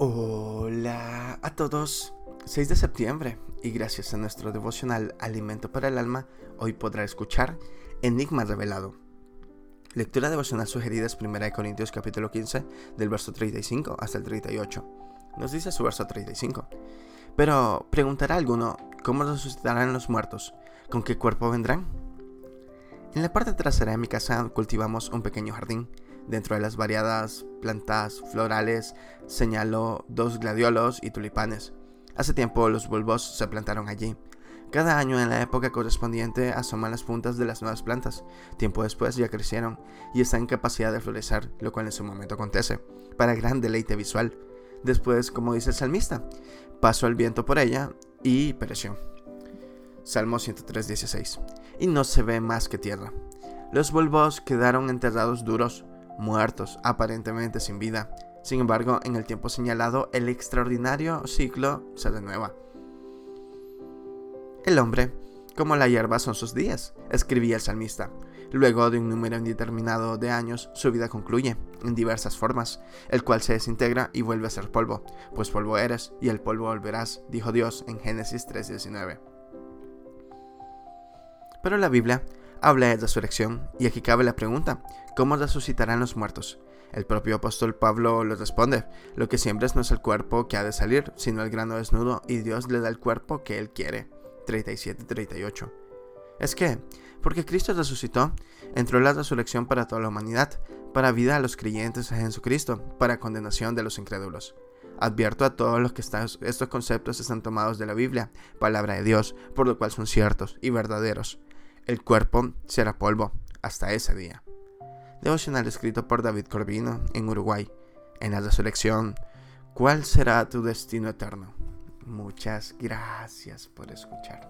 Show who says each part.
Speaker 1: Hola a todos. 6 de septiembre y gracias a nuestro devocional Alimento para el Alma, hoy podrá escuchar Enigma Revelado. Lectura devocional sugerida es 1 Corintios capítulo 15 del verso 35 hasta el 38. Nos dice su verso 35. Pero preguntará alguno, ¿cómo resucitarán los muertos? ¿Con qué cuerpo vendrán? En la parte trasera de mi casa cultivamos un pequeño jardín Dentro de las variadas plantas florales señaló dos gladiolos y tulipanes. Hace tiempo los bulbos se plantaron allí. Cada año en la época correspondiente asoman las puntas de las nuevas plantas. Tiempo después ya crecieron y están en capacidad de florecer, lo cual en su momento acontece, para gran deleite visual. Después, como dice el salmista, pasó el viento por ella y pereció. Salmo 103.16. Y no se ve más que tierra. Los bulbos quedaron enterrados duros, muertos, aparentemente sin vida. Sin embargo, en el tiempo señalado, el extraordinario ciclo se renueva. El hombre, como la hierba son sus días, escribía el salmista. Luego de un número indeterminado de años, su vida concluye, en diversas formas, el cual se desintegra y vuelve a ser polvo, pues polvo eres y el polvo volverás, dijo Dios en Génesis 3:19. Pero la Biblia habla de resurrección, y aquí cabe la pregunta, ¿cómo resucitarán los muertos? El propio apóstol Pablo le responde, lo que siembres no es el cuerpo que ha de salir, sino el grano desnudo, y Dios le da el cuerpo que él quiere. 37-38. Es que, porque Cristo resucitó, entró la resurrección para toda la humanidad, para vida a los creyentes en Jesucristo, para condenación de los incrédulos. Advierto a todos los que estos conceptos están tomados de la Biblia, palabra de Dios, por lo cual son ciertos y verdaderos el cuerpo será polvo hasta ese día. Devocional escrito por David Corvino en Uruguay. En la resurrección, ¿cuál será tu destino eterno? Muchas gracias por escuchar.